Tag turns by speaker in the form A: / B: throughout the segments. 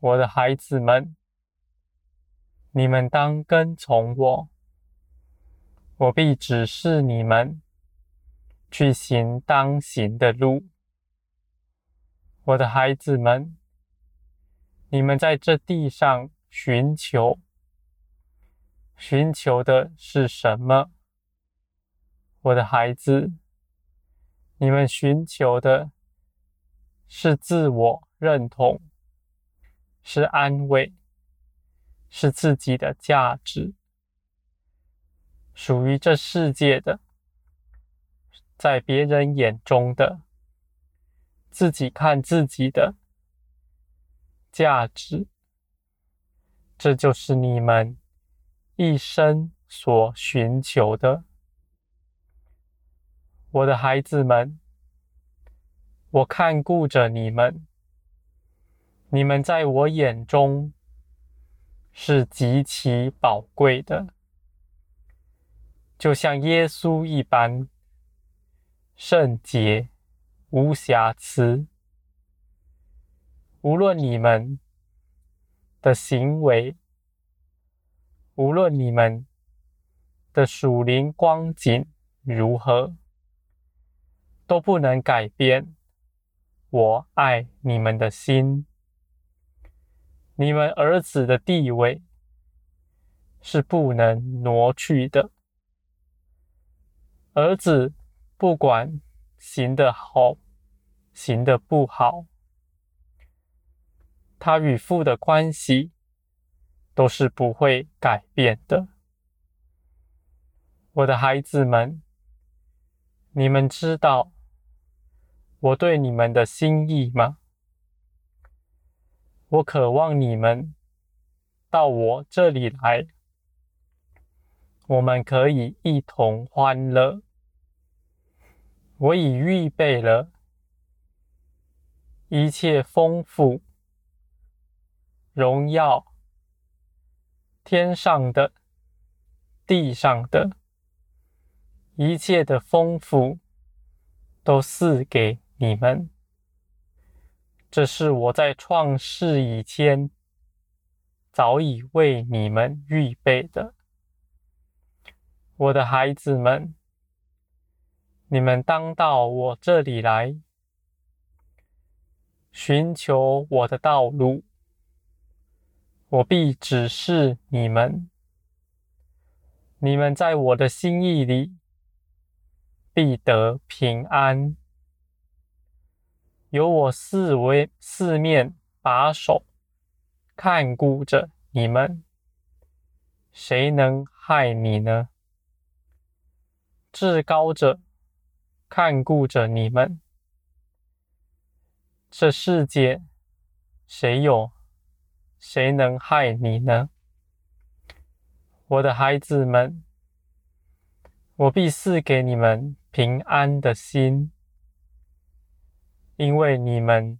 A: 我的孩子们，你们当跟从我，我必指示你们去行当行的路。我的孩子们，你们在这地上寻求，寻求的是什么？我的孩子，你们寻求的是自我认同，是安慰，是自己的价值，属于这世界的，在别人眼中的。自己看自己的价值，这就是你们一生所寻求的，我的孩子们。我看顾着你们，你们在我眼中是极其宝贵的，就像耶稣一般圣洁。无瑕疵。无论你们的行为，无论你们的属灵光景如何，都不能改变我爱你们的心。你们儿子的地位是不能挪去的。儿子不管。行得好，行得不好，他与父的关系都是不会改变的。我的孩子们，你们知道我对你们的心意吗？我渴望你们到我这里来，我们可以一同欢乐。我已预备了一切丰富、荣耀，天上的、地上的，一切的丰富，都赐给你们。这是我在创世以前早已为你们预备的，我的孩子们。你们当到我这里来，寻求我的道路，我必指示你们。你们在我的心意里必得平安。有我四围四面把守，看顾着你们，谁能害你呢？至高者。看顾着你们，这世界谁有谁能害你呢？我的孩子们，我必赐给你们平安的心，因为你们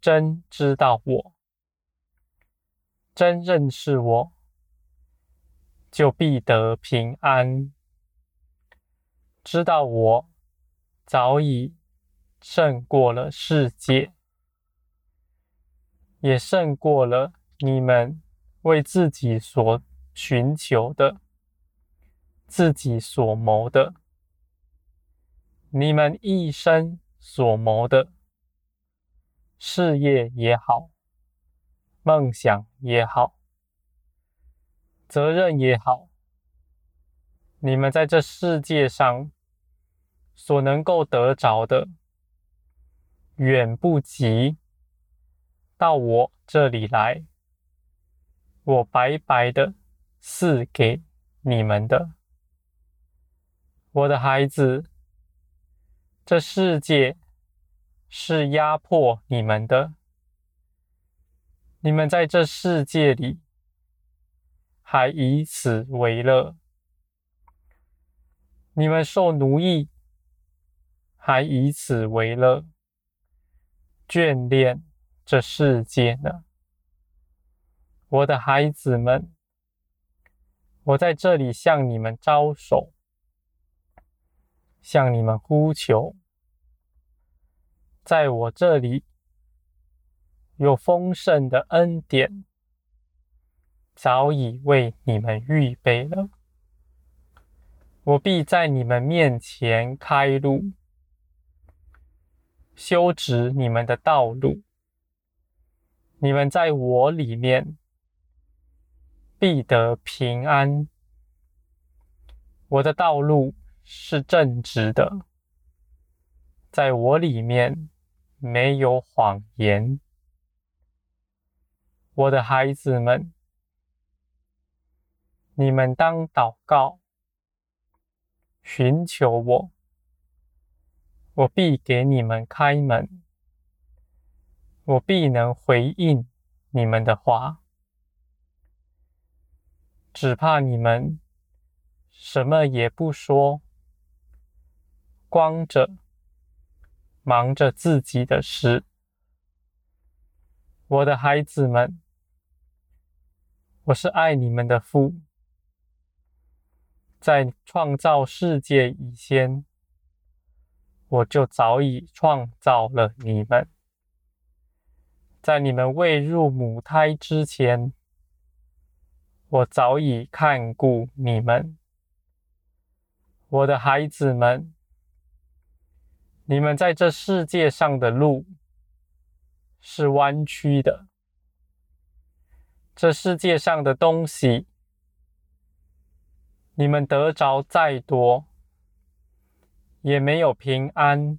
A: 真知道我，真认识我，就必得平安，知道我。早已胜过了世界，也胜过了你们为自己所寻求的、自己所谋的。你们一生所谋的事业也好，梦想也好，责任也好，你们在这世界上。所能够得着的，远不及到我这里来，我白白的赐给你们的，我的孩子。这世界是压迫你们的，你们在这世界里还以此为乐，你们受奴役。还以此为乐，眷恋这世界呢？我的孩子们，我在这里向你们招手，向你们呼求，在我这里，有丰盛的恩典，早已为你们预备了。我必在你们面前开路，修直你们的道路。你们在我里面必得平安。我的道路是正直的，在我里面没有谎言。我的孩子们，你们当祷告，寻求我，我必给你们开门，我必能回应你们的话，只怕你们。什么也不说，光着忙着自己的事。我的孩子们，我是爱你们的父，在创造世界以前，我就早已创造了你们，在你们未入母胎之前，我早已看顾你们。我的孩子们，你们在这世界上的路是弯曲的。这世界上的东西，你们得着再多，也没有平安，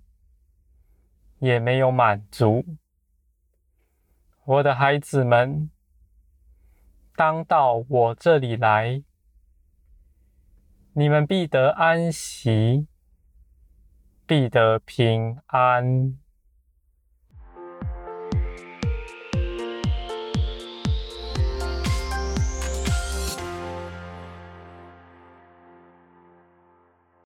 A: 也没有满足。我的孩子们，当到我这里来。你们必得安息，必得平安。